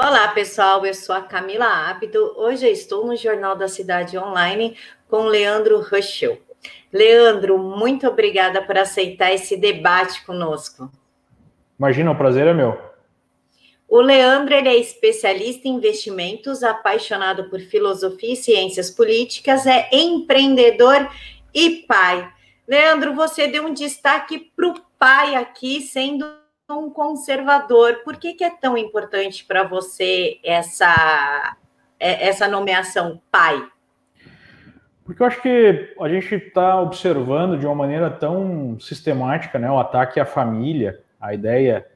Olá, pessoal. Eu sou a Camila Ábido. Hoje eu estou no Jornal da Cidade Online com Leandro Ruschel. Leandro, muito obrigada por aceitar esse debate conosco. Imagina, o prazer é meu. O Leandro ele é especialista em investimentos, apaixonado por filosofia e ciências políticas, é empreendedor e pai. Leandro, você deu um destaque para o pai aqui, sendo um conservador. Por que, que é tão importante para você essa, é, essa nomeação pai? Porque eu acho que a gente está observando de uma maneira tão sistemática né, o ataque à família, a ideia,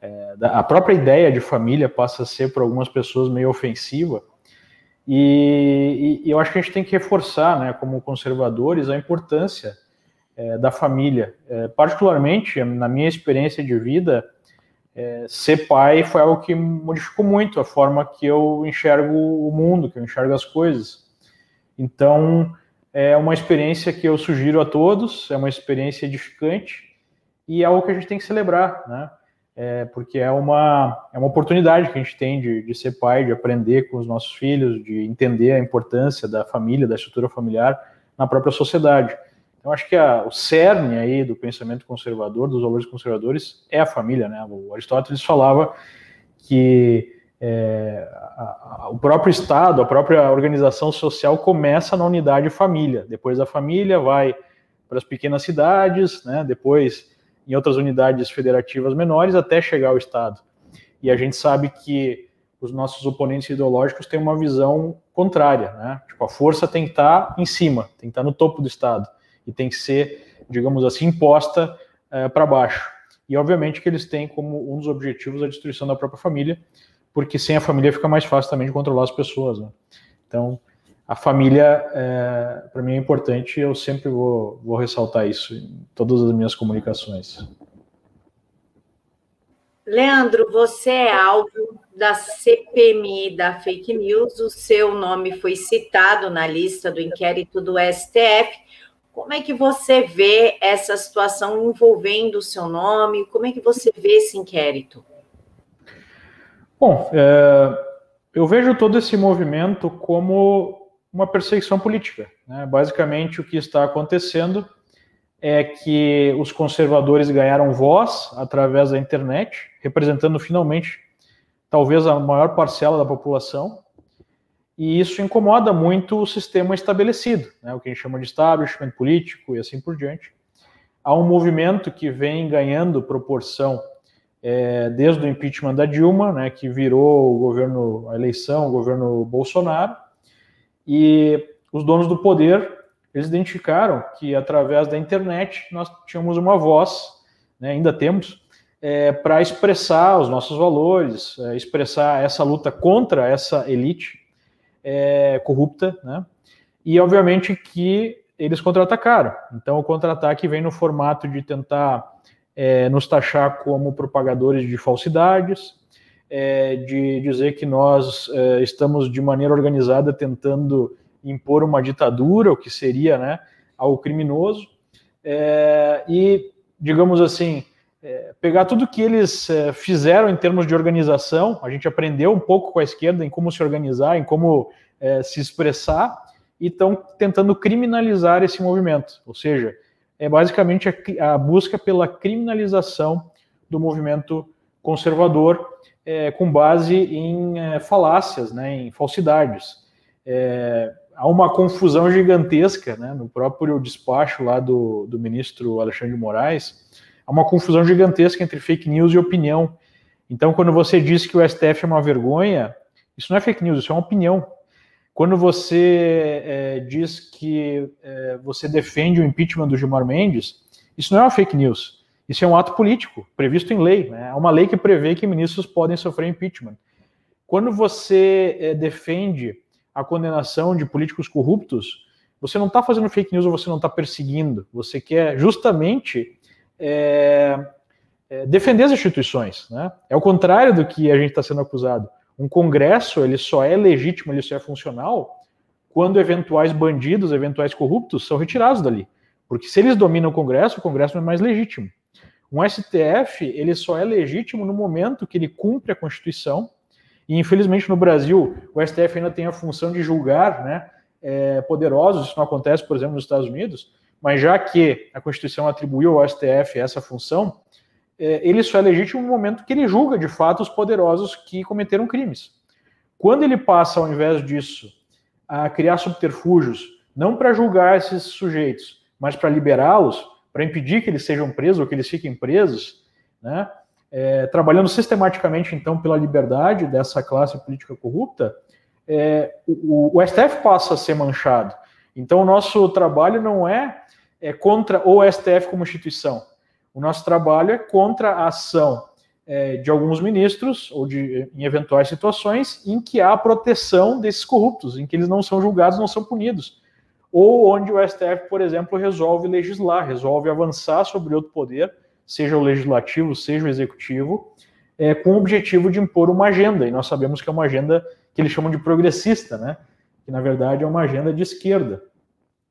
é, a própria ideia de família passa a ser para algumas pessoas meio ofensiva. E, e, eu acho que a gente tem que reforçar, né, como conservadores, a importância é, da família. É, particularmente, na minha experiência de vida, é, ser pai foi algo que modificou muito a forma que eu enxergo o mundo, que eu enxergo as coisas. Então, é uma experiência que eu sugiro a todos, é uma experiência edificante e é algo que a gente tem que celebrar, né? É, porque é uma, é uma oportunidade que a gente tem de, de ser pai, de aprender com os nossos filhos, de entender a importância da família, da estrutura familiar na própria sociedade. Então, acho que a, o cerne aí do pensamento conservador, dos valores conservadores, é a família, né? O Aristóteles falava que é, a, a, o próprio Estado, a própria organização social começa na unidade família. Depois da família vai para as pequenas cidades, né? Depois em outras unidades federativas menores, até chegar ao Estado. E a gente sabe que os nossos oponentes ideológicos têm uma visão contrária, né? Tipo, a força tem que estar em cima, tem que estar no topo do Estado e tem que ser, digamos assim, imposta é, para baixo. E obviamente que eles têm como um dos objetivos a destruição da própria família, porque sem a família fica mais fácil também de controlar as pessoas. Né? Então, a família, é, para mim, é importante e eu sempre vou, vou ressaltar isso em todas as minhas comunicações. Leandro, você é alvo da CPMI da fake news, o seu nome foi citado na lista do inquérito do STF. Como é que você vê essa situação envolvendo o seu nome? Como é que você vê esse inquérito? Bom, é, eu vejo todo esse movimento como uma perseguição política. Né? Basicamente, o que está acontecendo é que os conservadores ganharam voz através da internet, representando finalmente talvez a maior parcela da população, e isso incomoda muito o sistema estabelecido, né, o que a gente chama de establishment político e assim por diante. Há um movimento que vem ganhando proporção é, desde o impeachment da Dilma, né, que virou o governo, a eleição, o governo Bolsonaro, e os donos do poder eles identificaram que através da internet nós tínhamos uma voz, né, ainda temos, é, para expressar os nossos valores, é, expressar essa luta contra essa elite é, corrupta, né? E obviamente que eles contra-atacaram. Então o contra-ataque vem no formato de tentar é, nos taxar como propagadores de falsidades, é, de dizer que nós é, estamos de maneira organizada tentando impor uma ditadura, o que seria, né, algo criminoso, é, e digamos assim pegar tudo que eles é, fizeram em termos de organização, a gente aprendeu um pouco com a esquerda em como se organizar, em como é, se expressar, e estão tentando criminalizar esse movimento. Ou seja, é basicamente a, a busca pela criminalização do movimento conservador é, com base em é, falácias, né, em falsidades. É, há uma confusão gigantesca né, no próprio despacho lá do, do ministro Alexandre de Moraes, uma confusão gigantesca entre fake news e opinião. Então, quando você diz que o STF é uma vergonha, isso não é fake news, isso é uma opinião. Quando você é, diz que é, você defende o impeachment do Gilmar Mendes, isso não é uma fake news. Isso é um ato político, previsto em lei. Né? É uma lei que prevê que ministros podem sofrer impeachment. Quando você é, defende a condenação de políticos corruptos, você não está fazendo fake news ou você não está perseguindo. Você quer justamente é, é, defender as instituições. Né? É o contrário do que a gente está sendo acusado. Um Congresso ele só é legítimo, ele só é funcional quando eventuais bandidos, eventuais corruptos são retirados dali. Porque se eles dominam o Congresso, o Congresso não é mais legítimo. Um STF ele só é legítimo no momento que ele cumpre a Constituição E infelizmente no Brasil o STF ainda tem a função de julgar, né, é, poderosos. Isso não acontece, por exemplo, nos Estados Unidos. Mas já que a Constituição atribuiu ao STF essa função, é, ele só é legítimo no momento que ele julga de fato os poderosos que cometeram crimes. Quando ele passa, ao invés disso, a criar subterfúgios, não para julgar esses sujeitos, mas para liberá-los, para impedir que eles sejam presos ou que eles fiquem presos, né? É, trabalhando sistematicamente, então, pela liberdade dessa classe política corrupta, é, o, o, STF passa a ser manchado. Então, o nosso trabalho não é, é contra o STF como instituição. O nosso trabalho é contra a ação é, de alguns ministros ou de em eventuais situações em que há proteção desses corruptos, em que eles não são julgados, não são punidos, ou onde o STF, por exemplo, resolve legislar, resolve avançar sobre outro poder seja o legislativo, seja o executivo, é, com o objetivo de impor uma agenda. E nós sabemos que é uma agenda que eles chamam de progressista, né? que na verdade é uma agenda de esquerda.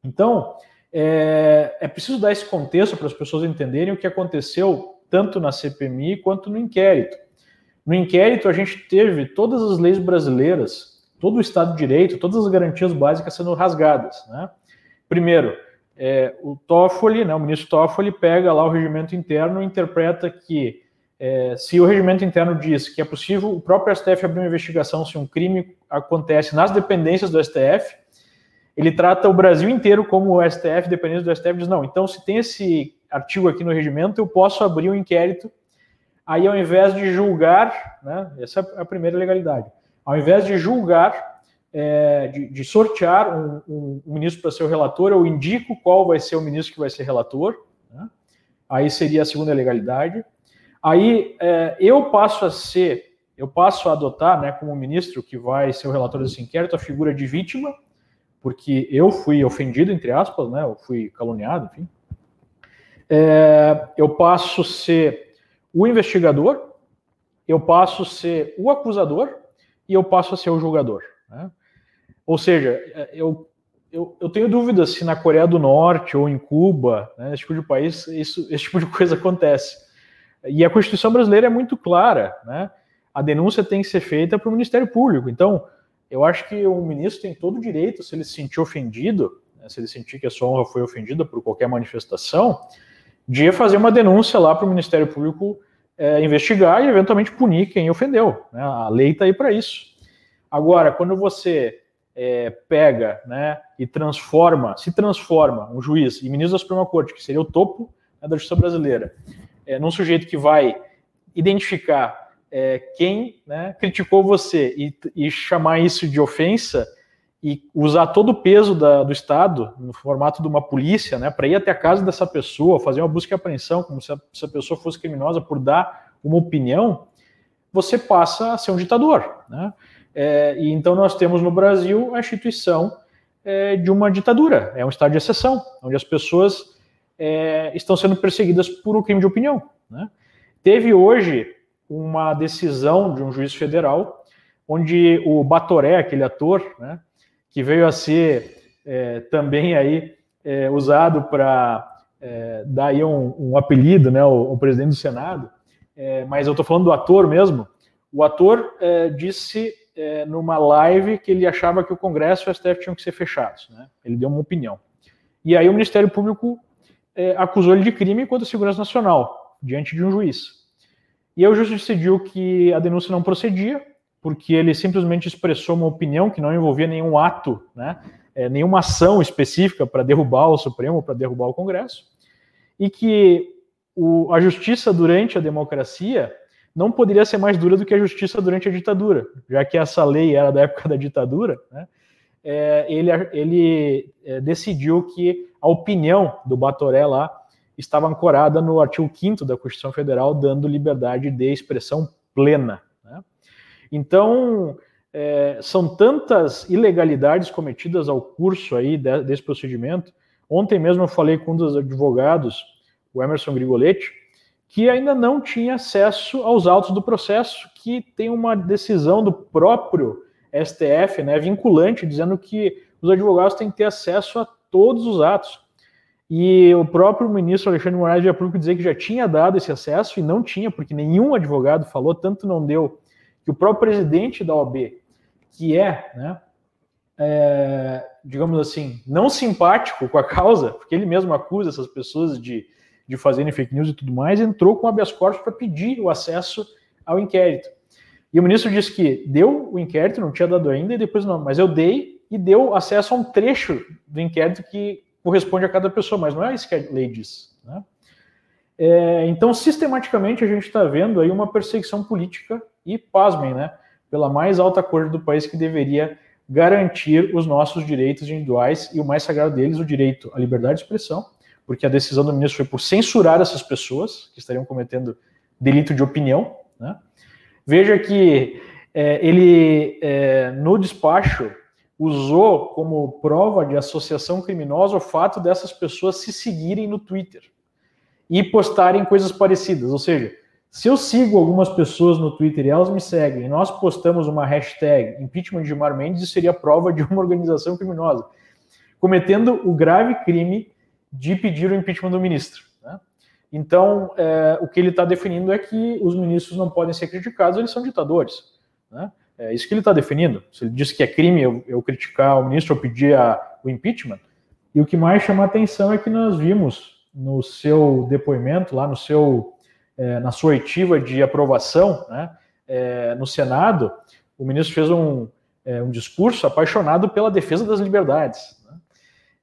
Então, é, é preciso dar esse contexto para as pessoas entenderem o que aconteceu tanto na CPMI quanto no inquérito. No inquérito, a gente teve todas as leis brasileiras, todo o Estado de Direito, todas as garantias básicas sendo rasgadas. Né? Primeiro, é, o Toffoli, né, o ministro Toffoli, pega lá o regimento interno e interpreta que é, se o regimento interno diz que é possível o próprio STF abrir uma investigação se um crime acontece nas dependências do STF, ele trata o Brasil inteiro como o STF, dependência do STF, diz não, então se tem esse artigo aqui no regimento, eu posso abrir um inquérito, aí ao invés de julgar, né, essa é a primeira legalidade, ao invés de julgar, é, de, de, sortear um, um, um ministro para ser o relator, eu indico qual vai ser o ministro que vai ser relator, né? aí seria a segunda legalidade. Aí é, eu passo a ser, eu passo a adotar, né, como ministro que vai ser o relator desse inquérito, a figura de vítima, porque eu fui ofendido, entre aspas, né, eu fui caluniado, enfim. É, eu passo a ser o investigador, eu passo a ser o acusador e eu passo a ser o julgador. Né? Ou seja, é, eu, eu, eu, tenho dúvidas se na Coreia do Norte ou em Cuba, né, esse tipo de país, isso, esse tipo de coisa acontece. E a Constituição brasileira é muito clara, né? A denúncia tem que ser feita para o Ministério Público. Então, eu acho que o ministro tem todo o direito, se ele se sentir ofendido, né, se ele sentir que a sua honra foi ofendida por qualquer manifestação, de fazer uma denúncia lá para o Ministério Público é, investigar e eventualmente punir quem ofendeu. Né? A lei está aí para isso. Agora, quando você é, pega né, e transforma, se transforma um juiz e ministro da Suprema Corte, que seria o topo né, da justiça brasileira, é, num sujeito que vai identificar é, quem né, criticou você e, e, chamar isso de ofensa e usar todo o peso da, do Estado no formato de uma polícia, né, para ir até a casa dessa pessoa, fazer uma busca e apreensão, como se a, se a pessoa fosse criminosa por dar uma opinião, você passa a ser um ditador, né? É, e então nós temos no Brasil a instituição é, de uma ditadura, é um estado de exceção, onde as pessoas é, estão sendo perseguidas por um crime de opinião. Né? Teve hoje uma decisão de um juiz federal, onde o Batoré, aquele ator, né, que veio a ser é, também aí é, usado para é, dar aí um, um apelido, né, o, o, presidente do Senado, mas eu estou falando do ator mesmo. O ator disse é, numa live que ele achava que o Congresso e o STF tinham que ser fechados. Né? Ele deu uma opinião. E aí o Ministério Público é, acusou ele de crime a segurança nacional, diante de um juiz. E aí o juiz decidiu que a denúncia não procedia, porque ele simplesmente expressou uma opinião que não envolvia nenhum ato, né, é, nenhuma ação específica para derrubar o Supremo, para derrubar o Congresso, e que o, a justiça durante a democracia não poderia ser mais dura do que a justiça durante a ditadura, já que essa lei era da época da ditadura, né? É, ele, ele é, decidiu que a opinião do Batoré lá estava ancorada no artigo 5 da Constituição Federal, dando liberdade de expressão plena. Né? Então, é, são tantas ilegalidades cometidas ao curso aí de, desse procedimento. Ontem mesmo eu falei com um dos advogados, o Emerson Grigoletti, que ainda não tinha acesso aos autos do processo, que tem uma decisão do próprio STF, né, vinculante, dizendo que os advogados têm que ter acesso a todos os atos. E o próprio ministro Alexandre Moraes já público dizer que já tinha dado esse acesso e não tinha, porque nenhum advogado falou, tanto não deu que o próprio presidente da OAB, que é, né, é, digamos assim, não simpático com a causa, porque ele mesmo acusa essas pessoas de, de fazerem fake news e tudo mais, entrou com habeas corpus para pedir o acesso ao inquérito. E o ministro disse que deu o inquérito, não tinha dado ainda, e depois não, mas eu dei e deu acesso a um trecho do inquérito que corresponde a cada pessoa, mas não é isso que a lei diz. Né? É, então, sistematicamente, a gente está vendo aí uma perseguição política e, pasmem, né, pela mais alta corte do país que deveria garantir os nossos direitos individuais e o mais sagrado deles, o direito à liberdade de expressão, porque a decisão do ministro foi por censurar essas pessoas que estariam cometendo delito de opinião. Né? Veja que é, ele, é, no despacho, usou como prova de associação criminosa o fato dessas pessoas se seguirem no Twitter e postarem coisas parecidas. Ou seja, se eu sigo algumas pessoas no Twitter e elas me seguem, e nós postamos uma hashtag impeachment de Gilmar Mendes, isso seria prova de uma organização criminosa, cometendo o grave crime de pedir o impeachment do ministro. Né? Então, é, o que ele está definindo é que os ministros não podem ser criticados, eles são ditadores. Né? É isso que ele está definindo. Se ele diz que é crime eu, eu criticar o ministro ou pedir a, o impeachment, e o que mais chama a atenção é que nós vimos no seu depoimento, lá no seu, é, na sua oitiva de aprovação né, é, no Senado, o ministro fez um, é, um discurso apaixonado pela defesa das liberdades. Né?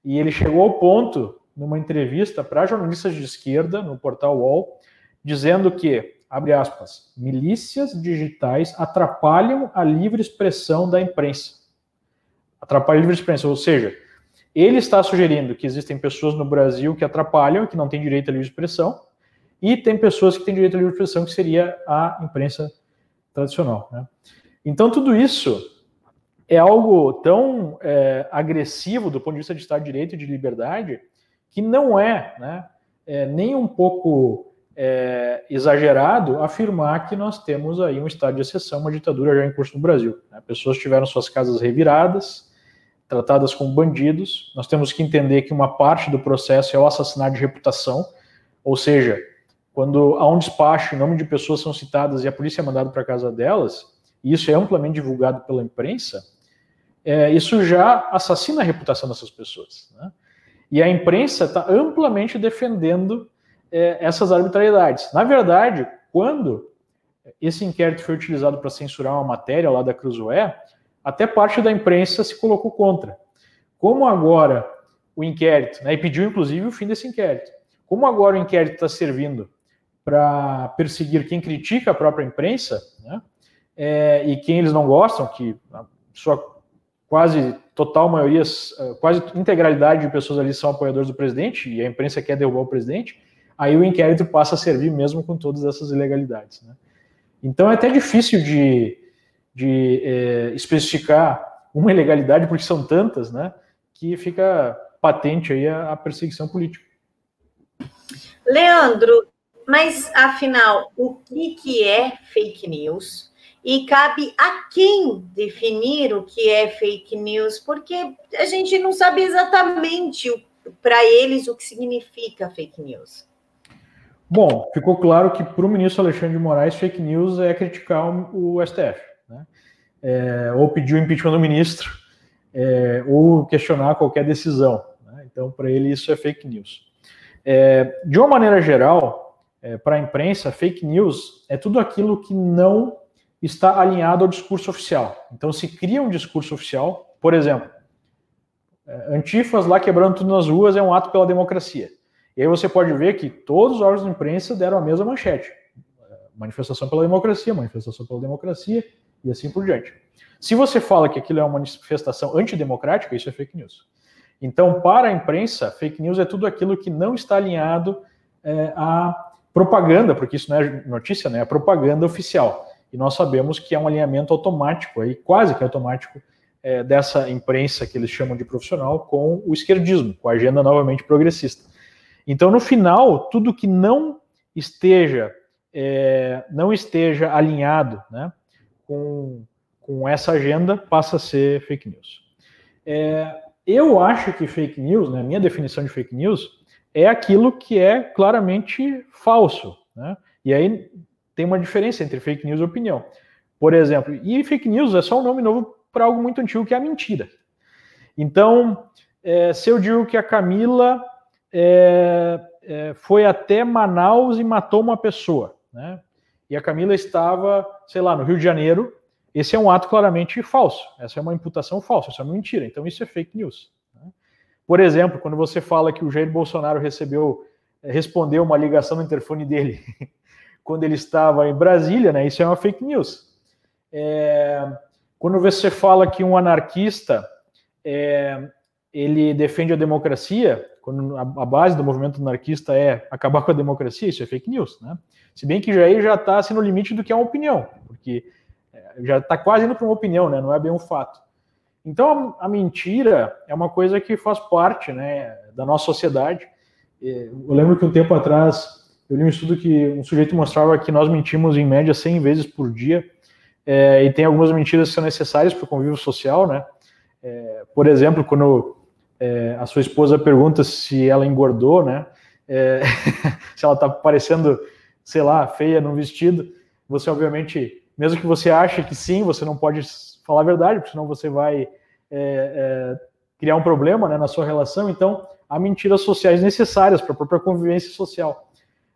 E ele chegou ao ponto, numa entrevista para jornalistas de esquerda, no portal UOL, dizendo que abre aspas, milícias digitais atrapalham a livre expressão da imprensa. Atrapalham a livre expressão, ou seja, ele está sugerindo que existem pessoas no Brasil que atrapalham, que não têm direito à livre expressão, e tem pessoas que têm direito à livre expressão, que seria a imprensa tradicional. Né? Então, tudo isso é algo tão é, agressivo do ponto de vista de Estado de Direito e de liberdade que não é, né, é nem um pouco é, exagerado afirmar que nós temos aí um estado de exceção, uma ditadura já em curso no Brasil. Né? Pessoas tiveram suas casas reviradas, tratadas como bandidos. Nós temos que entender que uma parte do processo é o assassinato de reputação, ou seja, quando há um despacho, em nome de pessoas são citadas e a polícia é mandada para casa delas, e isso é amplamente divulgado pela imprensa, é, isso já assassina a reputação dessas pessoas. Né? E a imprensa está amplamente defendendo é, essas arbitrariedades. Na verdade, quando esse inquérito foi utilizado para censurar uma matéria lá da Cruzoé, até parte da imprensa se colocou contra. Como agora o inquérito, né, e pediu inclusive o fim desse inquérito, como agora o inquérito está servindo para perseguir quem critica a própria imprensa, né, é, e quem eles não gostam, que a sua quase total maioria, quase integralidade de pessoas ali são apoiadores do presidente, e a imprensa quer derrubar o presidente, aí o inquérito passa a servir mesmo com todas essas ilegalidades. Né? Então é até difícil de, de é, especificar uma ilegalidade, porque são tantas, né, que fica patente aí a, a perseguição política. Leandro, mas afinal, o que, que é fake news? E cabe a quem definir o que é fake news, porque a gente não sabe exatamente para eles o que significa fake news. Bom, ficou claro que para o ministro Alexandre de Moraes, fake news é criticar o, STF, né? é, ou pedir o impeachment do ministro, é, ou questionar qualquer decisão. Né? Então, para ele, isso é fake news. É, de uma maneira geral, é, para a imprensa, fake news é tudo aquilo que não está alinhado ao discurso oficial. Então, se cria um discurso oficial, por exemplo, é, antifas lá quebrando tudo nas ruas é um ato pela democracia. E aí você pode ver que todos os órgãos de imprensa deram a mesma manchete. Manifestação pela democracia, manifestação pela democracia e assim por diante. Se você fala que aquilo é uma manifestação antidemocrática, isso é fake news. Então, para a imprensa, fake news é tudo aquilo que não está alinhado é, à propaganda, porque isso não é notícia, né? É propaganda oficial. E nós sabemos que é um alinhamento automático, aí, quase que automático, é, dessa imprensa que eles chamam de profissional com o esquerdismo, com a agenda novamente progressista. Então, no final, tudo que não esteja é, não esteja alinhado né, com, com essa agenda passa a ser fake news. É, eu acho que fake news, né, minha definição de fake news, é aquilo que é claramente falso. Né? E aí tem uma diferença entre fake news e opinião. por exemplo. E fake news é só um nome novo para algo muito antigo que é a mentira. Então, é, se eu digo que a Camila é, é, foi até Manaus e matou uma pessoa, né? E a Camila estava, sei lá, no Rio de Janeiro. Esse é um ato claramente falso. Essa é uma imputação falsa, isso é uma mentira. Então isso é fake news. Né? Por exemplo, quando você fala que o Jair Bolsonaro recebeu, é, respondeu uma ligação no interfone dele quando ele estava em Brasília, né? Isso é uma fake news. É, quando você fala que um anarquista é, ele defende a democracia, quando a, base do movimento anarquista é acabar com a democracia, isso é fake news, né? Se bem que aí já está assim, no limite do que é uma opinião, porque é, já está quase indo para uma opinião, né? Não é bem um fato. Então a, a, mentira é uma coisa que faz parte, né, da nossa sociedade. Eu lembro que um tempo atrás eu li um estudo que um sujeito mostrava que nós mentimos em média 100 vezes por dia, é, e tem algumas mentiras que são necessárias para o convívio social, né? É, por exemplo, quando é, a sua esposa pergunta se ela engordou, né? É, se ela está parecendo, sei lá, feia no vestido, você obviamente, mesmo que você ache que sim, você não pode falar a verdade, porque senão você vai é, é, criar um problema né, na sua relação. Então, há mentiras sociais necessárias para a própria convivência social.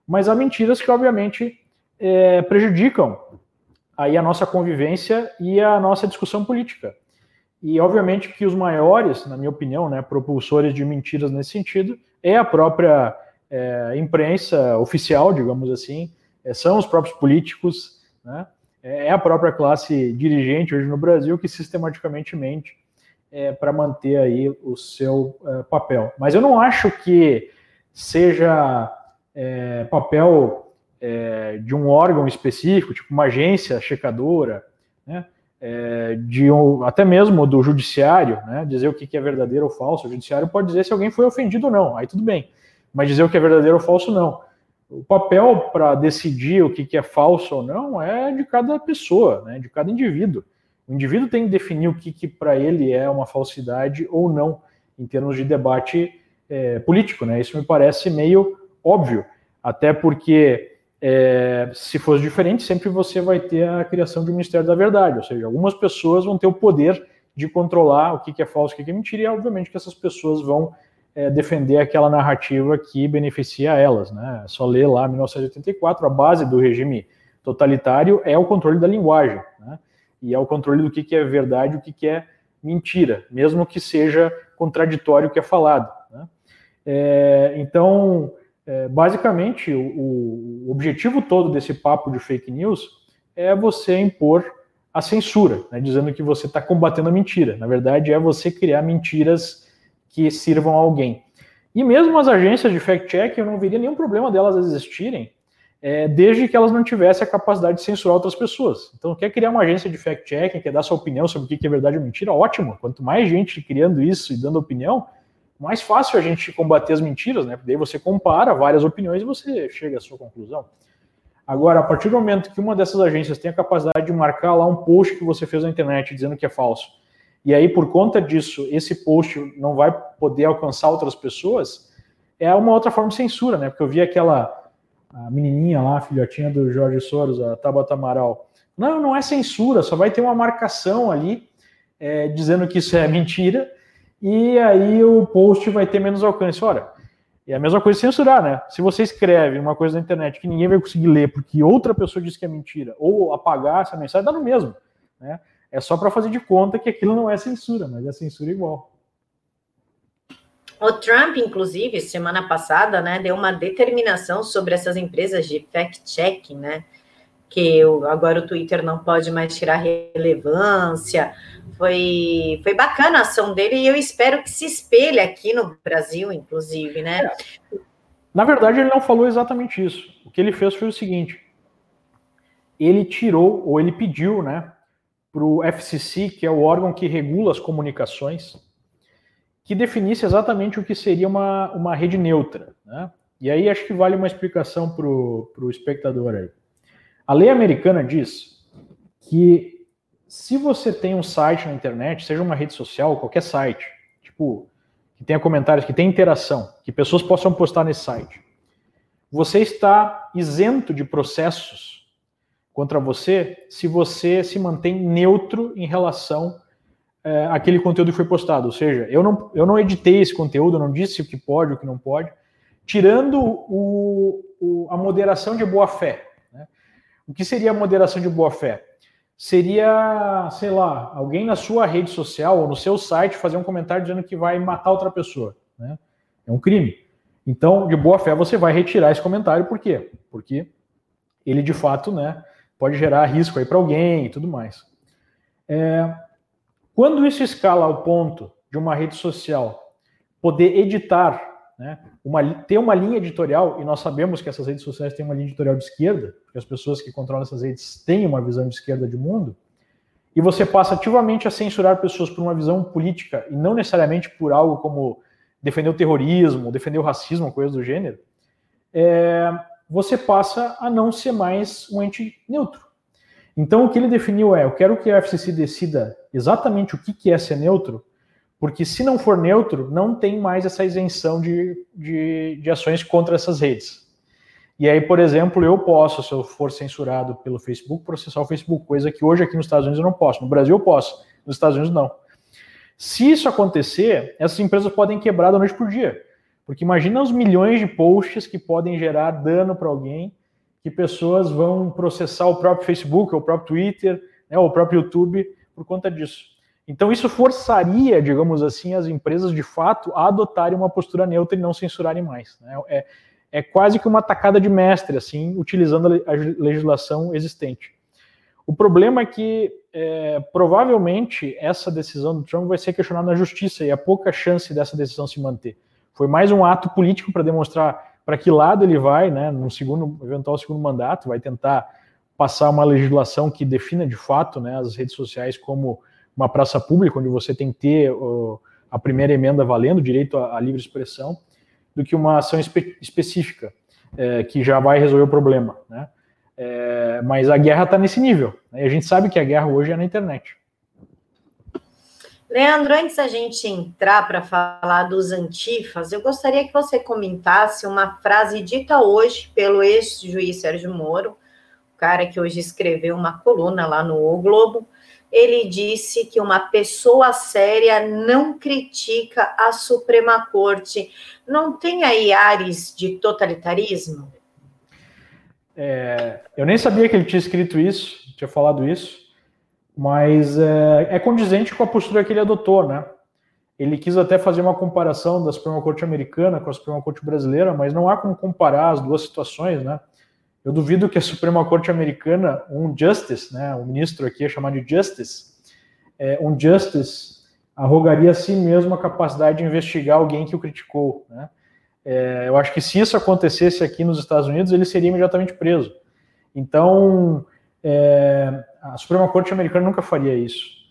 Mas há mentiras que, obviamente, é, prejudicam aí a nossa convivência e a nossa discussão política. E obviamente que os maiores, na minha opinião, né, propulsores de mentiras nesse sentido é a própria é, imprensa oficial, digamos assim, é, são os próprios políticos, né, é a própria classe dirigente hoje no Brasil que sistematicamente mente é, para manter aí o seu é, papel. Mas eu não acho que seja é, papel é, de um órgão específico, tipo uma agência checadora, né? É, de um, até mesmo do judiciário, né, dizer o que é verdadeiro ou falso. O judiciário pode dizer se alguém foi ofendido ou não, aí tudo bem. Mas dizer o que é verdadeiro ou falso, não. O papel para decidir o que é falso ou não é de cada pessoa, né, de cada indivíduo. O indivíduo tem que definir o que, que para ele é uma falsidade ou não, em termos de debate é, político. Né? Isso me parece meio óbvio, até porque é, se fosse diferente, sempre você vai ter a criação de um Ministério da Verdade, ou seja, algumas pessoas vão ter o poder de controlar o que, é falso, o que, é mentira, e obviamente que essas pessoas vão é, defender aquela narrativa que beneficia elas. Né? É só ler lá 1984, a base do regime totalitário é o controle da linguagem, né? e é o controle do que, é verdade e o que, que é mentira, mesmo que seja contraditório o que é falado. Né? É, então, é, basicamente, o, o, objetivo todo desse papo de fake news é você impor a censura, né, dizendo que você está combatendo a mentira. Na verdade, é você criar mentiras que sirvam a alguém. E mesmo as agências de fact-check, eu não veria nenhum problema delas existirem, é, desde que elas não tivessem a capacidade de censurar outras pessoas. Então, quer criar uma agência de fact-checking, quer dar sua opinião sobre o que é verdade ou mentira, ótimo. Quanto mais gente criando isso e dando opinião, mais fácil a gente combater as mentiras, né? Daí você compara várias opiniões e você chega à sua conclusão. Agora, a partir do momento que uma dessas agências tem a capacidade de marcar lá um post que você fez na internet dizendo que é falso, e aí por conta disso esse post não vai poder alcançar outras pessoas, é uma outra forma de censura, né? Porque eu vi aquela menininha lá, filhotinha do Jorge Soros, a Tabata Amaral. Não, não é censura, só vai ter uma marcação ali é, dizendo que isso é mentira e aí o post vai ter menos alcance. Ora, é a mesma coisa censurar, né? Se você escreve uma coisa na internet que ninguém vai conseguir ler porque outra pessoa disse que é mentira, ou apagar essa mensagem, dá no mesmo. Né? É só para fazer de conta que aquilo não é censura, mas é censura igual. O Trump, inclusive, semana passada, né, deu uma determinação sobre essas empresas de fact-checking, né? Que agora o Twitter não pode mais tirar relevância, foi, foi bacana a ação dele e eu espero que se espelhe aqui no Brasil, inclusive, né? É. Na verdade, ele não falou exatamente isso. O que ele fez foi o seguinte: ele tirou, ou ele pediu, né, para o FCC, que é o órgão que regula as comunicações, que definisse exatamente o que seria uma, uma rede neutra. Né? E aí acho que vale uma explicação para o espectador aí. A lei americana diz que se você tem um site na internet, seja uma rede social, qualquer site, tipo, que tenha comentários, que tenha interação, que pessoas possam postar nesse site, você está isento de processos contra você se você se mantém neutro em relação é, àquele conteúdo que foi postado. Ou seja, eu não, eu não editei esse conteúdo, não disse o que pode, o que não pode, tirando o, o, a moderação de boa fé. O que seria a moderação de boa fé? Seria, sei lá, alguém na sua rede social ou no seu site fazer um comentário dizendo que vai matar outra pessoa. Né? É um crime. Então, de boa fé, você vai retirar esse comentário, por quê? Porque ele de fato, né, pode gerar risco aí para alguém e tudo mais. É, quando isso escala ao ponto de uma rede social poder editar, né, uma, ter uma linha editorial, e nós sabemos que essas redes sociais têm uma linha editorial de esquerda, porque as pessoas que controlam essas redes têm uma visão de esquerda de mundo, e você passa ativamente a censurar pessoas por uma visão política e não necessariamente por algo como defender o terrorismo, defender o racismo, coisas do gênero, é, você passa a não ser mais um ente neutro. Então, o que ele definiu é: eu quero que a FCC decida exatamente o que é ser neutro, porque se não for neutro, não tem mais essa isenção de, de, de ações contra essas redes. E aí, por exemplo, eu posso, se eu for censurado pelo Facebook, processar o Facebook, coisa que hoje aqui nos Estados Unidos eu não posso. No Brasil eu posso, nos Estados Unidos não. Se isso acontecer, essas empresas podem quebrar da noite por dia. Porque imagina os milhões de posts que podem gerar dano para alguém, que pessoas vão processar o próprio Facebook, o próprio Twitter, né, ou o próprio YouTube por conta disso. Então isso forçaria, digamos assim, as empresas de fato a adotarem uma postura neutra e não censurarem mais. Né? É, é quase que uma tacada de mestre, assim, utilizando a legislação existente. O problema é que é, provavelmente essa decisão do Trump vai ser questionada na justiça e há pouca chance dessa decisão se manter. Foi mais um ato político para demonstrar para que lado ele vai, né, no segundo, eventual segundo mandato, vai tentar passar uma legislação que defina de fato né, as redes sociais como uma praça pública, onde você tem que ter uh, a primeira emenda valendo, direito à, à livre expressão, do que uma ação espe específica, é, que já vai resolver o problema. Né? É, mas a guerra está nesse nível. Né? E a gente sabe que a guerra hoje é na internet. Leandro, antes da gente entrar para falar dos antifas, eu gostaria que você comentasse uma frase dita hoje pelo ex-juiz Sérgio Moro, o cara que hoje escreveu uma coluna lá no o Globo. Ele disse que uma pessoa séria não critica a Suprema Corte. Não tem aí ares de totalitarismo? É, eu nem sabia que ele tinha escrito isso, tinha falado isso mas é, é, condizente com a postura que ele adotou, né? Ele quis até fazer uma comparação da Suprema Corte americana com a Suprema Corte brasileira, mas não há como comparar as duas situações, né? Eu duvido que a Suprema Corte americana, um justice, né, o ministro aqui é chamado de justice, é, um justice arrogaria a si mesmo a capacidade de investigar alguém que o criticou, né? É, eu acho que se isso acontecesse aqui nos Estados Unidos, ele seria imediatamente preso. Então, é, a Suprema Corte americana nunca faria isso.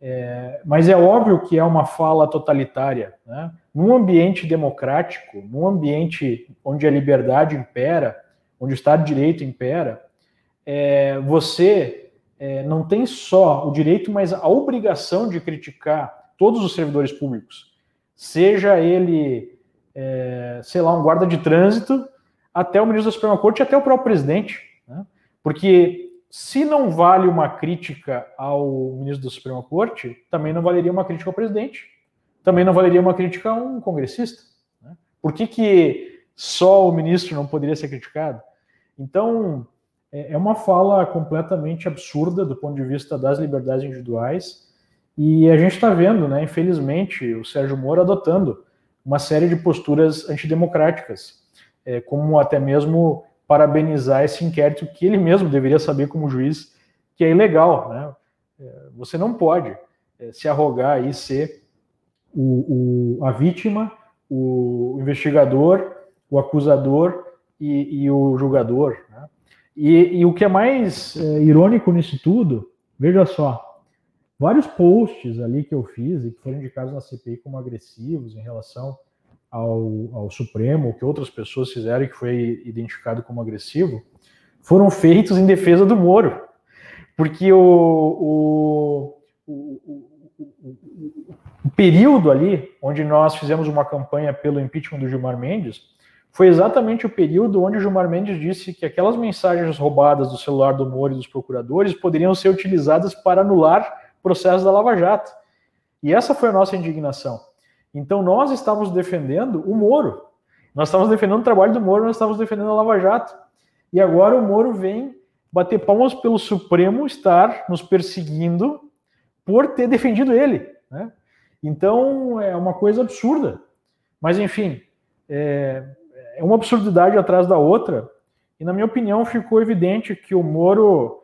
É, mas é óbvio que é uma fala totalitária. Né? Num ambiente democrático, num ambiente onde a liberdade impera, onde o Estado de Direito impera, é, você é, não tem só o direito, mas a obrigação de criticar todos os servidores públicos, seja ele, é, sei lá, um guarda de trânsito, até o ministro da Suprema Corte, até o próprio presidente. Né? Porque se não vale uma crítica ao ministro da Suprema Corte, também não valeria uma crítica ao presidente, também não valeria uma crítica a um congressista. Né? Por que, que só o ministro não poderia ser criticado? Então, é, é uma fala completamente absurda do ponto de vista das liberdades individuais, e a gente está vendo, né, infelizmente, o Sérgio Moro adotando uma série de posturas antidemocráticas, é, como até mesmo parabenizar esse inquérito que ele mesmo deveria saber como juiz que é ilegal, né? É, você não pode é, se arrogar e ser o, o, a vítima, o investigador, o acusador e, e o julgador. Né? E, e, o que é mais é, irônico nisso tudo, veja só, vários posts ali que eu fiz e que foram indicados na CPI como agressivos em relação ao, ao Supremo, que outras pessoas fizeram e que foi identificado como agressivo, foram feitos em defesa do Moro. Porque o, o, o, o período ali, onde nós fizemos uma campanha pelo impeachment do Gilmar Mendes, foi exatamente o período onde o Gilmar Mendes disse que aquelas mensagens roubadas do celular do Moro e dos procuradores poderiam ser utilizadas para anular processos da Lava Jato. E essa foi a nossa indignação. Então nós estávamos defendendo o Moro. Nós estávamos defendendo o trabalho do Moro, nós estávamos defendendo a Lava Jato. E agora o Moro vem bater palmas pelo Supremo estar nos perseguindo por ter defendido ele. Né? Então é uma coisa absurda. Mas enfim, é, é uma absurdidade atrás da outra. E na minha opinião ficou evidente que o Moro,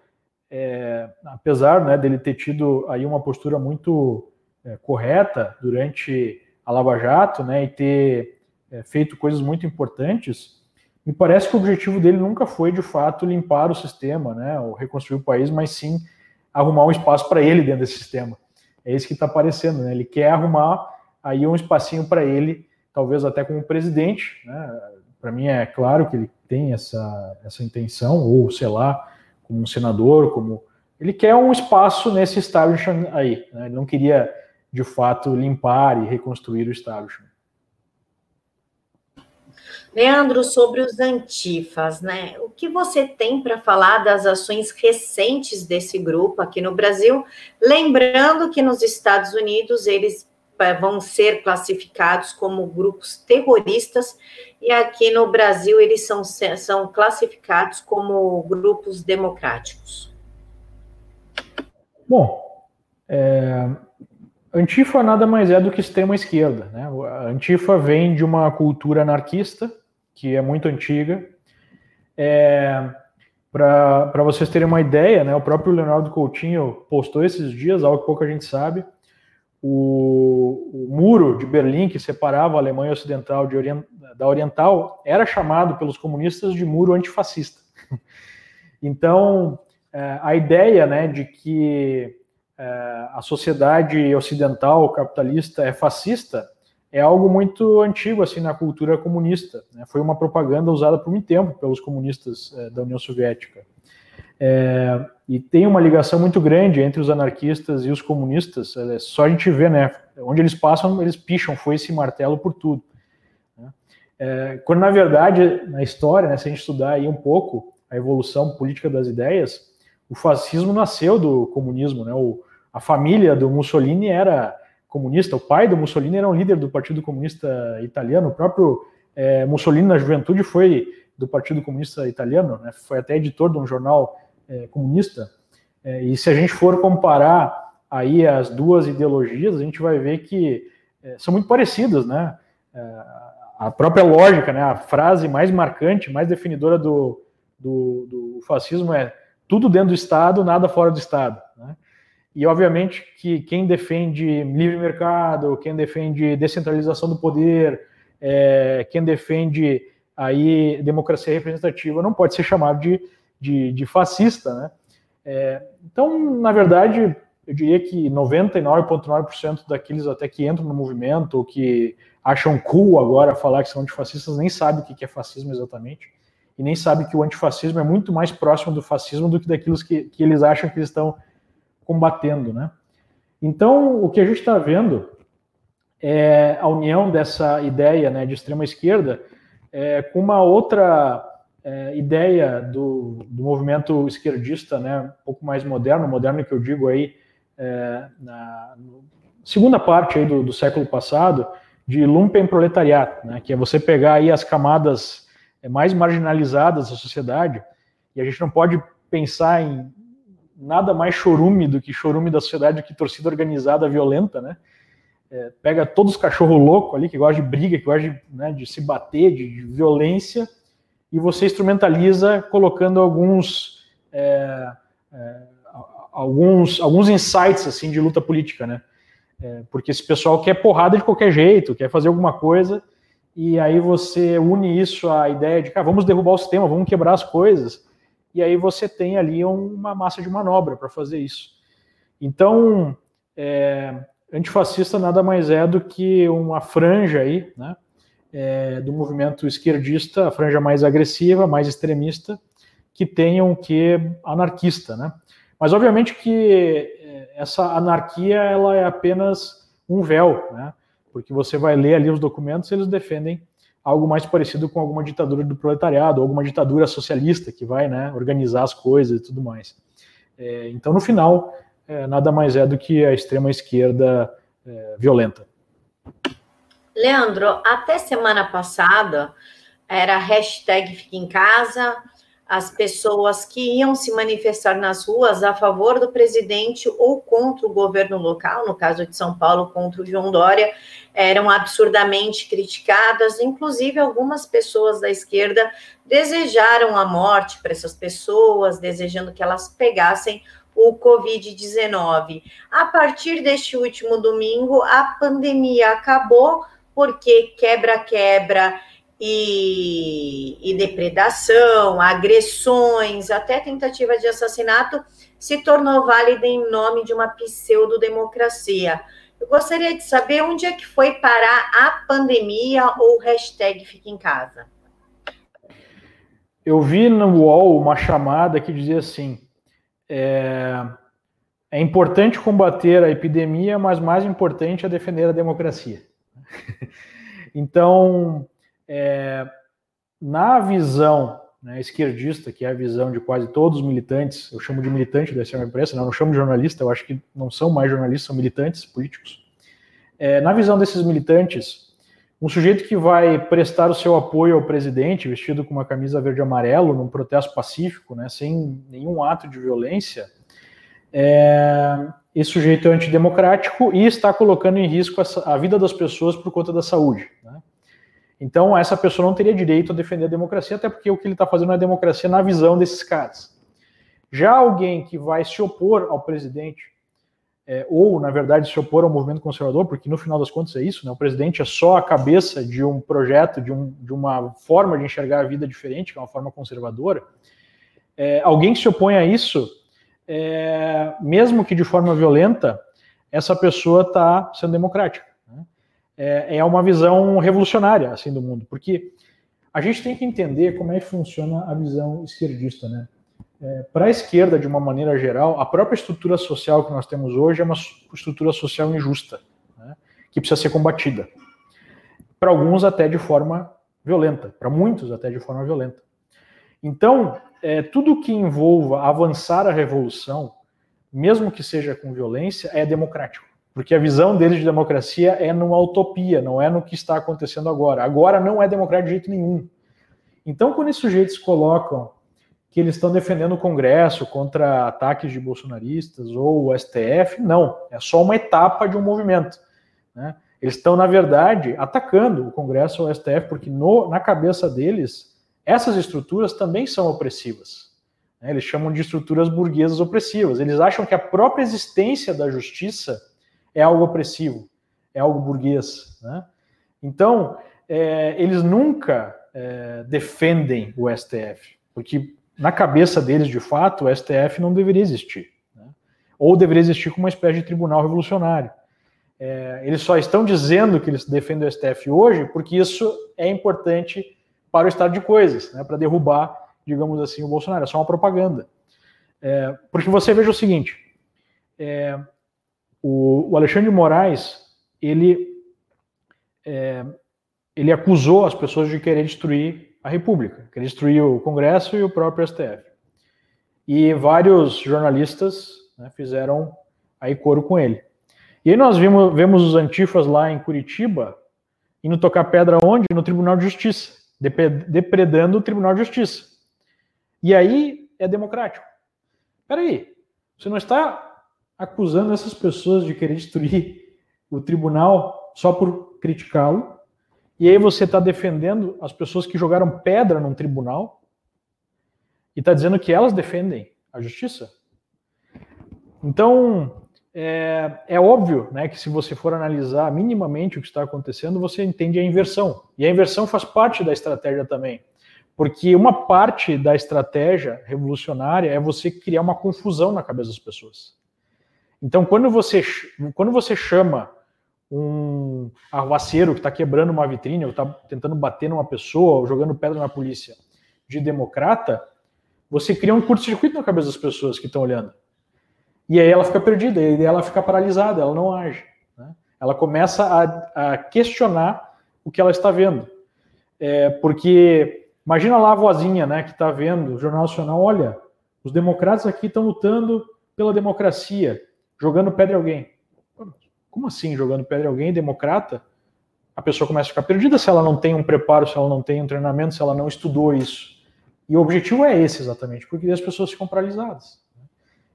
é, apesar né, dele ter tido aí uma postura muito é, correta durante a Lava Jato, né, e ter é, feito coisas muito importantes, me parece que o objetivo dele nunca foi de fato limpar o sistema, né, ou reconstruir o país, mas sim arrumar um espaço para ele dentro desse sistema. É isso que está aparecendo, né? Ele quer arrumar aí um espacinho para ele, talvez até como presidente, né? Para mim é claro que ele tem essa, essa intenção, ou sei lá, como um senador, como ele quer um espaço nesse establishment aí. Né? Ele não queria de fato limpar e reconstruir o establishment. Leandro, sobre os antifas, né? O que você tem para falar das ações recentes desse grupo aqui no Brasil? Lembrando que nos Estados Unidos eles vão ser classificados como grupos terroristas e aqui no Brasil eles são, são classificados como grupos democráticos. Bom, é, Antifa nada mais é do que extrema esquerda. Né? A Antifa vem de uma cultura anarquista que é muito antiga. É, Para vocês terem uma ideia, né, o próprio Leonardo Coutinho postou esses dias, algo que pouca gente sabe, o, o muro de Berlim que separava a Alemanha Ocidental orient, da Oriental era chamado pelos comunistas de muro antifascista. Então, é, a ideia né, de que é, a sociedade ocidental capitalista é fascista é algo muito antigo assim na cultura comunista. Né? Foi uma propaganda usada por muito tempo pelos comunistas é, da União Soviética. É, e tem uma ligação muito grande entre os anarquistas e os comunistas. É só a gente ver, né? Onde eles passam, eles picham foi esse martelo por tudo. Né? É, quando na verdade na história, né, se a gente estudar aí um pouco a evolução política das ideias, o fascismo nasceu do comunismo, né? O, a família do Mussolini era comunista. O pai do Mussolini era um líder do Partido Comunista Italiano. O próprio é, Mussolini, na juventude, foi do Partido Comunista Italiano, né? foi até editor de um jornal é, comunista. É, e se a gente for comparar aí as duas ideologias, a gente vai ver que é, são muito parecidas, né? É, a própria lógica, né? A frase mais marcante, mais definidora do, do, do fascismo é tudo dentro do Estado, nada fora do Estado. Né? E, obviamente, que quem defende livre mercado, quem defende descentralização do poder, é, quem defende aí democracia representativa não pode ser chamado de, de, de fascista, né? É, então, na verdade, eu diria que 99,9% daqueles até que entram no movimento ou que acham cool agora falar que são antifascistas nem sabem o que é fascismo exatamente e nem sabem que o antifascismo é muito mais próximo do fascismo do que daquilo que, que eles acham que eles estão combatendo, né? Então, o que a gente está vendo é a união dessa ideia né, de extrema esquerda é, com uma outra é, ideia do, do, movimento esquerdista, né, um pouco mais moderno, moderno que eu digo aí, é, na segunda parte aí do, do, século passado, de lumpen proletariat, né, que é você pegar aí as camadas é, mais marginalizadas da sociedade, e a gente não pode pensar em nada mais chorume do que chorume da sociedade que torcida organizada violenta, né? É, pega todos os cachorros loucos ali, que gostam de briga, que gostam de, né, de se bater, de, de, violência, e você instrumentaliza colocando alguns, é, é, alguns, alguns insights assim de luta política, né? É, porque esse pessoal quer porrada de qualquer jeito, quer fazer alguma coisa, e aí você une isso à ideia de que ah, vamos derrubar o sistema, vamos quebrar as coisas e aí você tem ali uma massa de manobra para fazer isso. Então, é, antifascista nada mais é do que uma franja aí, né, é, do movimento esquerdista, a franja mais agressiva, mais extremista, que tenha um que anarquista, né? Mas obviamente que é, essa anarquia ela é apenas um véu, né? Porque você vai ler ali os documentos, eles defendem algo mais parecido com alguma ditadura do proletariado, alguma ditadura socialista que vai né, organizar as coisas e tudo mais. É, então, no final, é, nada mais é do que a extrema esquerda é, violenta. Leandro, até semana passada era hashtag Fique em Casa, as pessoas que iam se manifestar nas ruas a favor do presidente ou contra o governo local, no caso de São Paulo, contra o João Dória, eram absurdamente criticadas. Inclusive, algumas pessoas da esquerda desejaram a morte para essas pessoas, desejando que elas pegassem o Covid-19. A partir deste último domingo, a pandemia acabou, porque quebra-quebra e, e depredação, agressões, até tentativa de assassinato, se tornou válida em nome de uma pseudo-democracia. Eu gostaria de saber onde é que foi parar a pandemia ou hashtag Fique em Casa. Eu vi no UOL uma chamada que dizia assim: é, é importante combater a epidemia, mas mais importante é defender a democracia. então, é, na visão né, esquerdista, que é a visão de quase todos os militantes, eu chamo de militante da extrema imprensa, não, não chamo de jornalista, eu acho que não são mais jornalistas, são militantes políticos. É, na visão desses militantes, um sujeito que vai prestar o seu apoio ao presidente, vestido com uma camisa verde e amarelo, num protesto pacífico, né, sem nenhum ato de violência, é, esse sujeito é antidemocrático e está colocando em risco a, a vida das pessoas por conta da saúde. Né? Então, essa pessoa não teria direito a defender a democracia, até porque o que ele está fazendo é democracia na visão desses caras. Já alguém que vai se opor ao presidente, é, ou, na verdade, se opor ao movimento conservador, porque no final das contas é isso, né? o presidente é só a cabeça de um projeto, de, um, de uma forma de enxergar a vida diferente, que é uma forma conservadora, é, alguém que se opõe a isso, é, mesmo que de forma violenta, essa pessoa está sendo democrática é, é uma visão revolucionária assim do mundo, porque a gente tem que entender como é que funciona a visão esquerdista, né? É, Para a esquerda, de uma maneira geral, a própria estrutura social que nós temos hoje é uma estrutura social injusta, né? que precisa ser combatida. Para alguns, até de forma violenta, para muitos, até de forma violenta. Então, é, tudo que envolva avançar a revolução, mesmo que seja com violência, é democrático. Porque a visão deles de democracia é numa utopia, não é no que está acontecendo agora. Agora não é democrático de jeito nenhum. Então, quando esses sujeitos colocam que eles estão defendendo o Congresso contra ataques de bolsonaristas ou o STF, não. É só uma etapa de um movimento. Né? Eles estão, na verdade, atacando o Congresso ou o STF, porque no, na cabeça deles, essas estruturas também são opressivas. Né? Eles chamam de estruturas burguesas opressivas. Eles acham que a própria existência da justiça é algo opressivo, é algo burguês. Né? Então, é, eles nunca é, defendem o STF, porque na cabeça deles, de fato, o STF não deveria existir. Né? Ou deveria existir como uma espécie de tribunal revolucionário. É, eles só estão dizendo que eles defendem o STF hoje porque isso é importante para o estado de coisas, né, para derrubar, digamos assim, o Bolsonaro. É só uma propaganda. É, porque você veja o seguinte: é, o, o Alexandre de Moraes, ele, é, ele acusou as pessoas de querer destruir a República, querer destruir o Congresso e o próprio STF. E vários jornalistas né, fizeram aí coro com ele. E aí nós vimos, vemos os antifas lá em Curitiba indo tocar pedra onde? No Tribunal de Justiça, depredando o Tribunal de Justiça. E aí é democrático. Peraí, você não está acusando essas pessoas de querer destruir o tribunal só por criticá-lo. E aí você está defendendo as pessoas que jogaram pedra num tribunal e está dizendo que elas defendem a justiça. Então, é, é, óbvio né, que se você for analisar minimamente o que está acontecendo, você entende a inversão. E a inversão faz parte da estratégia também. Porque uma parte da estratégia revolucionária é você criar uma confusão na cabeça das pessoas. Então, quando você, quando você chama um arruaceiro que está quebrando uma vitrine, ou está tentando bater numa pessoa, ou jogando pedra na polícia, de democrata, você cria um curto-circuito na cabeça das pessoas que estão olhando. E aí ela fica perdida, e ela fica paralisada, ela não age. Né? Ela começa a, a, questionar o que ela está vendo. É, porque imagina lá a vozinha, né, que está vendo o Jornal Nacional, olha, os democratas aqui estão lutando pela democracia, jogando pedra em alguém. Como assim jogando pedra em alguém, democrata? A pessoa começa a ficar perdida se ela não tem um preparo, se ela não tem um treinamento, se ela não estudou isso. E o objetivo é esse exatamente, porque as pessoas ficam paralisadas.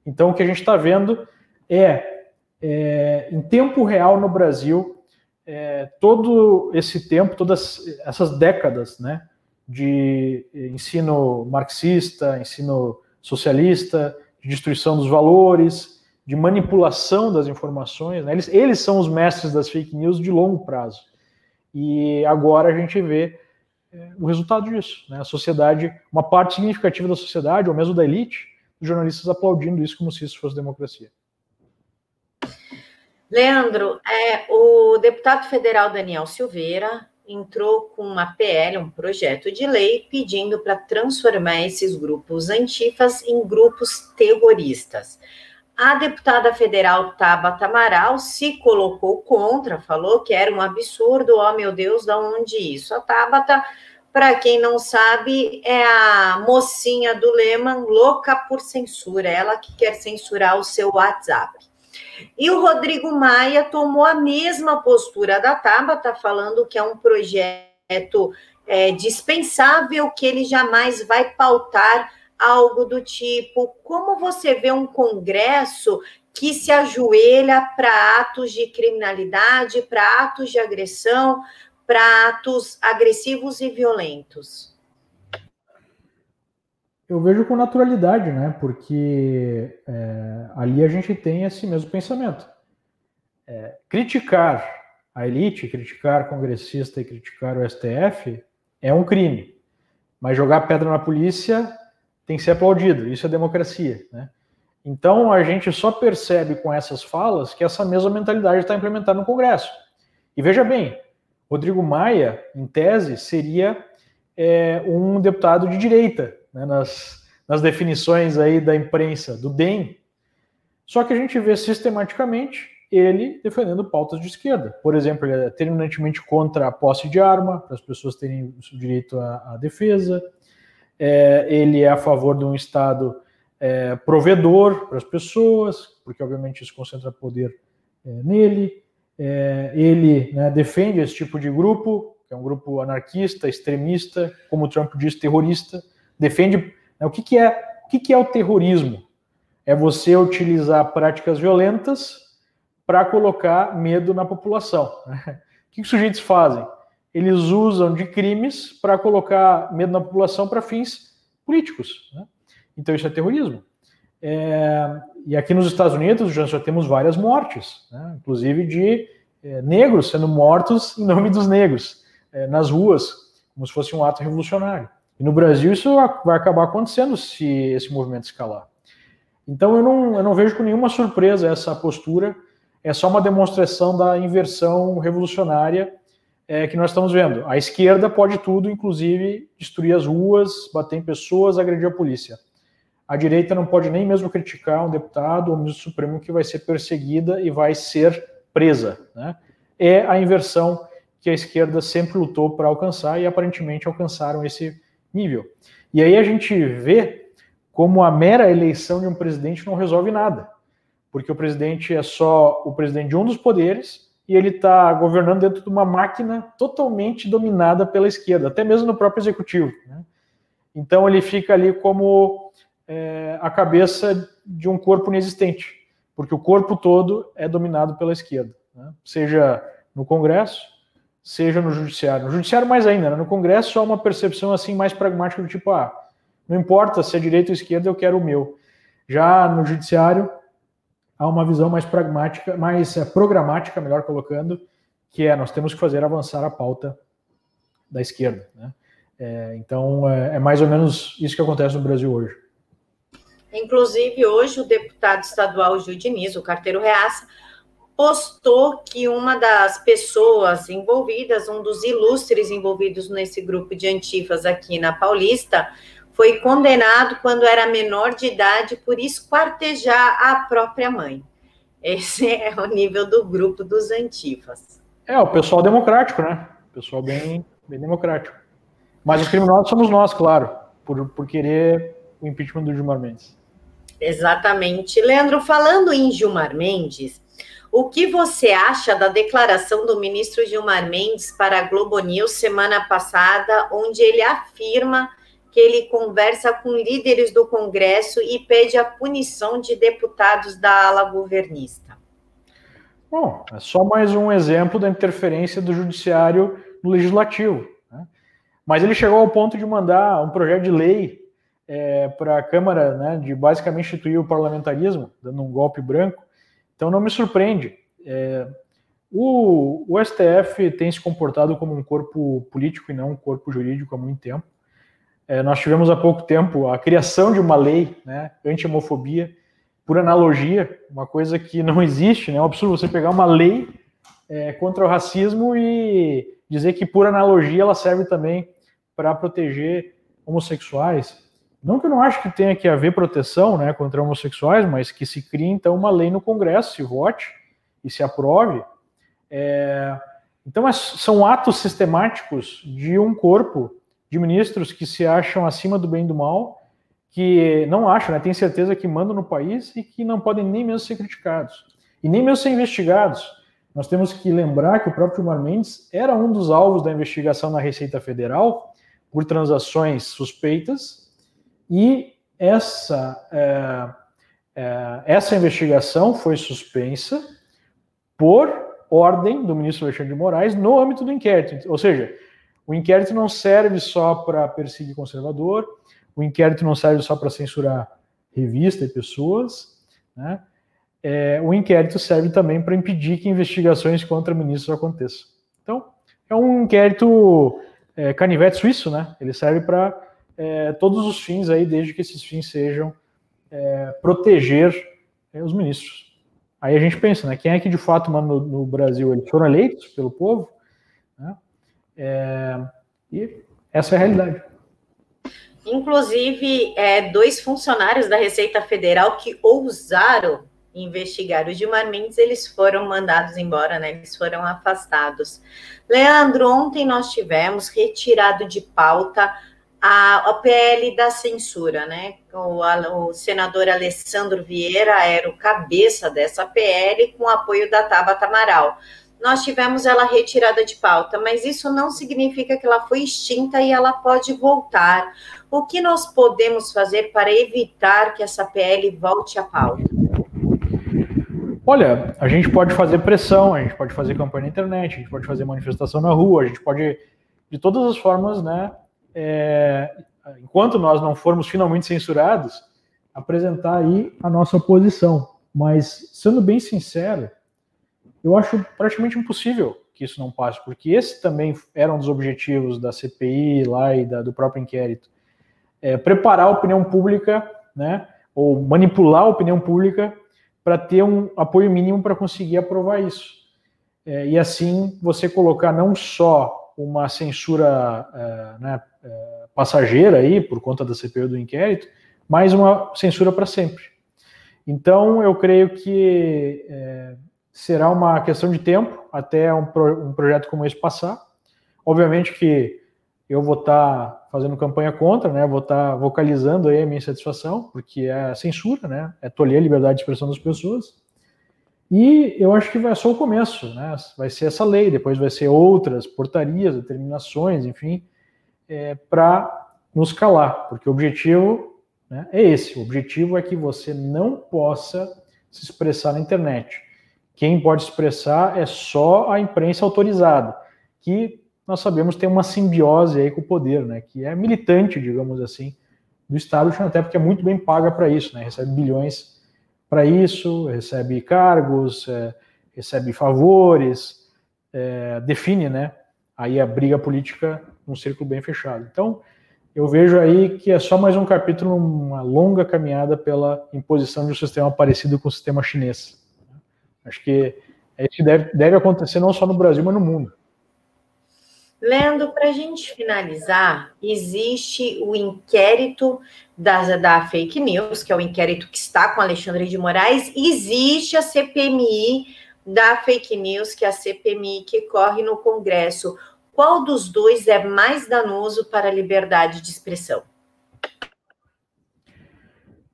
Então o que a gente está vendo é, é, em tempo real no Brasil, é, todo esse tempo, todas essas décadas, né, de ensino marxista, ensino socialista, de destruição dos valores, de manipulação das informações. Né? Eles, eles são os mestres das fake news de longo prazo. E agora a gente vê é, o resultado disso. Né? A sociedade, uma parte significativa da sociedade, ou mesmo da elite, jornalistas aplaudindo isso como se isso fosse democracia. Leandro, é, o deputado federal Daniel Silveira entrou com uma PL, um projeto de lei, pedindo para transformar esses grupos antifas em grupos terroristas. A deputada federal Tabata Amaral se colocou contra, falou que era um absurdo, oh meu Deus, da onde isso? A Tabata, para quem não sabe, é a mocinha do Lehman, louca por censura, ela que quer censurar o seu WhatsApp. E o Rodrigo Maia tomou a mesma postura da Tabata, falando que é um projeto é, dispensável, que ele jamais vai pautar algo do tipo. Como você vê um Congresso que se ajoelha para atos de criminalidade, para atos de agressão, para atos agressivos e violentos? Eu vejo com naturalidade, né? Porque é, ali a gente tem esse mesmo pensamento. É, criticar a elite, criticar congressista e criticar o STF é um crime. Mas jogar pedra na polícia tem que ser aplaudido. Isso é democracia, né? Então a gente só percebe com essas falas que essa mesma mentalidade está implementada no Congresso. E veja bem, Rodrigo Maia, em tese, seria é, um deputado de direita, né, nas, nas definições aí da imprensa, do DEM. Só que a gente vê sistematicamente ele defendendo pautas de esquerda. Por exemplo, ele é terminantemente contra a posse de arma, para as pessoas terem o direito à, à defesa. É, ele é a favor de um Estado é, provedor para as pessoas, porque obviamente isso concentra poder é, nele. É, ele né, defende esse tipo de grupo, que é um grupo anarquista, extremista, como o Trump diz, terrorista defende. Né, o que, que é o que, que é o terrorismo? É você utilizar práticas violentas para colocar medo na população. Né? O que, que os sujeitos fazem? Eles usam de crimes para colocar medo na população para fins políticos. Né? Então isso é terrorismo. É, e aqui nos Estados Unidos já, temos várias mortes, né? inclusive de é, negros sendo mortos em nome dos negros, é, nas ruas, como se fosse um ato revolucionário. E no Brasil isso vai acabar acontecendo se esse movimento escalar. Então eu não, eu não vejo com nenhuma surpresa essa postura, é só uma demonstração da inversão revolucionária é, que nós estamos vendo. A esquerda pode tudo, inclusive destruir as ruas, bater em pessoas, agredir a polícia. A direita não pode nem mesmo criticar um deputado ou um ministro supremo que vai ser perseguida e vai ser presa. Né? É a inversão que a esquerda sempre lutou para alcançar e aparentemente alcançaram esse nível. E aí a gente vê como a mera eleição de um presidente não resolve nada, porque o presidente é só o presidente de um dos poderes e ele está governando dentro de uma máquina totalmente dominada pela esquerda, até mesmo no próprio executivo. Né? Então ele fica ali como é, a cabeça de um corpo inexistente, porque o corpo todo é dominado pela esquerda, né? seja no Congresso, seja no judiciário. No judiciário mais ainda, né? no Congresso há uma percepção assim mais pragmática do tipo, ah, não importa se é direita ou esquerda, eu quero o meu. Já no judiciário há uma visão mais pragmática, mais é, programática, melhor colocando, que é nós temos que fazer avançar a pauta da esquerda. Né? É, então é, é mais ou menos isso que acontece no Brasil hoje. Inclusive, hoje o deputado estadual Gil Diniz, o carteiro Reaça, postou que uma das pessoas envolvidas, um dos ilustres envolvidos nesse grupo de antifas aqui na Paulista, foi condenado quando era menor de idade por esquartejar a própria mãe. Esse é o nível do grupo dos antifas. É, o pessoal democrático, né? O pessoal bem, bem democrático. Mas os criminosos somos nós, claro, por, por querer o impeachment do Gilmar Mendes. Exatamente. Leandro, falando em Gilmar Mendes, o que você acha da declaração do ministro Gilmar Mendes para a Globo News semana passada, onde ele afirma que ele conversa com líderes do Congresso e pede a punição de deputados da ala governista? Bom, é só mais um exemplo da interferência do judiciário no legislativo. Né? Mas ele chegou ao ponto de mandar um projeto de lei é, para a Câmara, né, de basicamente instituir o parlamentarismo, dando um golpe branco, então não me surpreende. É, o, o, STF tem se comportado como um corpo político e não um corpo jurídico há muito tempo. É, nós tivemos há pouco tempo a criação de uma lei né, anti-homofobia, por analogia, uma coisa que não existe, né? É um absurdo você pegar uma lei é, contra o racismo e dizer que, por analogia, ela serve também para proteger homossexuais. Não que eu não acho que tenha que haver proteção né, contra homossexuais, mas que se crie então uma lei no Congresso, se vote e se aprove. É... Então é, são atos sistemáticos de um corpo de ministros que se acham acima do bem e do mal, que não acham, né, têm certeza que mandam no país e que não podem nem mesmo ser criticados e nem mesmo ser investigados. Nós temos que lembrar que o próprio Gilmar Mendes era um dos alvos da investigação na Receita Federal por transações suspeitas e essa, é, é, essa investigação foi suspensa por ordem do ministro Alexandre de Moraes no âmbito do inquérito. Ou seja, o inquérito não serve só para perseguir conservador, o inquérito não serve só para censurar revista e pessoas, né? É, o inquérito serve também para impedir que investigações contra ministros aconteçam. Então, é um inquérito é, canivete suíço, né? Ele serve para é, todos os fins aí, desde que esses fins sejam é, proteger é, os ministros. Aí a gente pensa, né? Quem é que de fato manda no, no Brasil? Eles foram eleitos pelo povo, né? É, e essa é a realidade. Inclusive, é, dois funcionários da Receita Federal que ousaram investigar o Gilmar Mendes, eles foram mandados embora, né? Eles foram afastados. Leandro, ontem nós tivemos retirado de pauta a, a PL da censura, né? O, a, o, senador Alessandro Vieira era o cabeça dessa PL com apoio da Tabata Amaral. Nós tivemos ela retirada de pauta, mas isso não significa que ela foi extinta e ela pode voltar. O que nós podemos fazer para evitar que essa PL volte à pauta? Olha, a gente pode fazer pressão, a gente pode fazer campanha na internet, a gente pode fazer manifestação na rua, a gente pode, de todas as formas, né, é, enquanto nós não formos finalmente censurados, apresentar aí a nossa oposição. Mas, sendo bem sincero, eu acho praticamente impossível que isso não passe, porque esse também era um dos objetivos da CPI lá e da, do próprio inquérito. É, preparar a opinião pública, né, ou manipular a opinião pública para ter um apoio mínimo para conseguir aprovar isso. É, e assim você colocar não só uma censura é, né, passageira aí, por conta da CPI do inquérito, mas uma censura para sempre. Então, eu creio que é, será uma questão de tempo até um, pro, um, projeto como esse passar. Obviamente que eu vou estar tá fazendo campanha contra, né? Vou estar tá vocalizando aí a minha insatisfação, porque é censura, né? É tolher a liberdade de expressão das pessoas. E eu acho que vai só o começo, né? Vai ser essa lei, depois vai ser outras portarias, determinações, enfim, é, para nos calar, porque o objetivo né, é esse: o objetivo é que você não possa se expressar na internet. Quem pode expressar é só a imprensa autorizada, que nós sabemos tem uma simbiose aí com o poder, né, que é militante, digamos assim, do Estado, até porque é muito bem paga para isso, né, recebe bilhões para isso, recebe cargos, é, recebe favores, é, define, né, aí a briga política um círculo bem fechado. Então, eu vejo aí que é só mais um capítulo uma longa caminhada pela imposição de um sistema parecido com o sistema chinês. Acho que isso deve, deve acontecer não só no Brasil, mas no mundo. Lendo, para a gente finalizar, existe o inquérito da, da fake news, que é o inquérito que está com Alexandre de Moraes, existe a CPMI da fake news, que a CPMI que corre no Congresso. qual dos dois é mais danoso para a liberdade de expressão?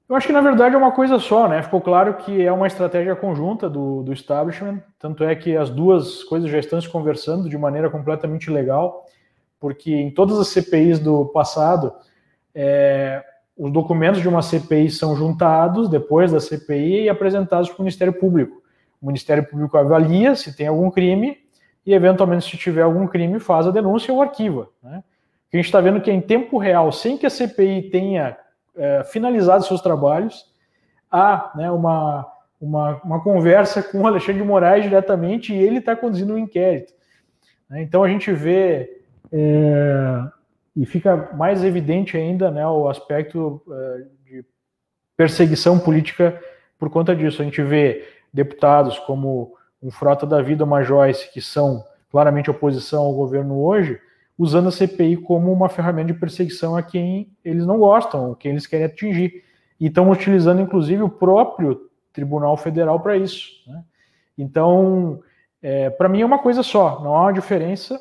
Eu acho que na verdade é uma coisa só, né? Ficou claro que é uma estratégia conjunta do, do establishment, tanto é que as duas coisas já estão se conversando de maneira completamente legal, porque em todas as CPIs do passado, é, os documentos de uma CPI são juntados depois da CPI e apresentados para o Ministério Público. O Ministério Público avalia se tem algum crime e, eventualmente, se tiver algum crime, faz a denúncia ou arquiva. Né? a gente está vendo que é em tempo real, sem que a CPI tenha é, finalizado seus trabalhos, há né, uma, uma, uma, conversa com o Alexandre de Moraes diretamente e ele está conduzindo um inquérito. Né? Então a gente vê é, e fica mais evidente ainda né, o aspecto é, de perseguição política por conta disso. A gente vê deputados como um Frota da Vida, uma Joyce, que são claramente oposição ao governo hoje, usando a CPI como uma ferramenta de perseguição a quem eles não gostam, quem eles querem atingir. E estão utilizando, inclusive, o próprio Tribunal Federal para isso. Né? Então, é, para mim é uma coisa só, não há uma diferença,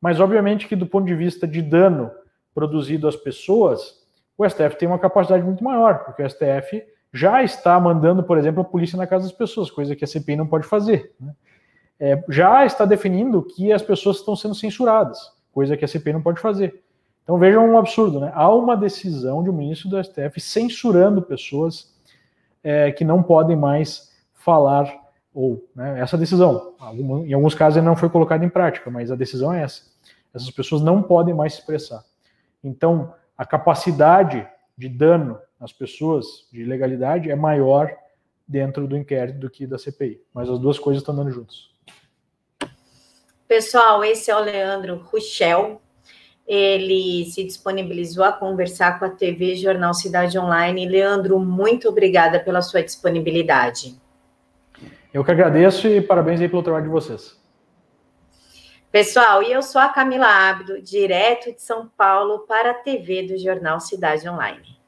mas obviamente que do ponto de vista de dano produzido às pessoas, o STF tem uma capacidade muito maior, porque o STF já está mandando, por exemplo, a polícia na casa das pessoas, coisa que a CPI não pode fazer. Né? É, já está definindo que as pessoas estão sendo censuradas coisa que a CPI não pode fazer. Então vejam um absurdo, né? Há uma decisão de um ministro do STF censurando pessoas é, que não podem mais falar, ou né, essa decisão, em alguns casos ainda não foi colocada em prática, mas a decisão é essa. Essas pessoas não podem mais se expressar. Então, a capacidade de dano às pessoas, de ilegalidade, é maior dentro do inquérito do que da CPI. Mas as duas coisas estão andando juntos. Pessoal, esse é o Leandro Ruchel. Ele se disponibilizou a conversar com a TV Jornal Cidade Online. Leandro, muito obrigada pela sua disponibilidade. Eu que agradeço e parabéns aí pelo trabalho de vocês. Pessoal, e eu sou a Camila Abdo, direto de São Paulo para a TV do Jornal Cidade Online.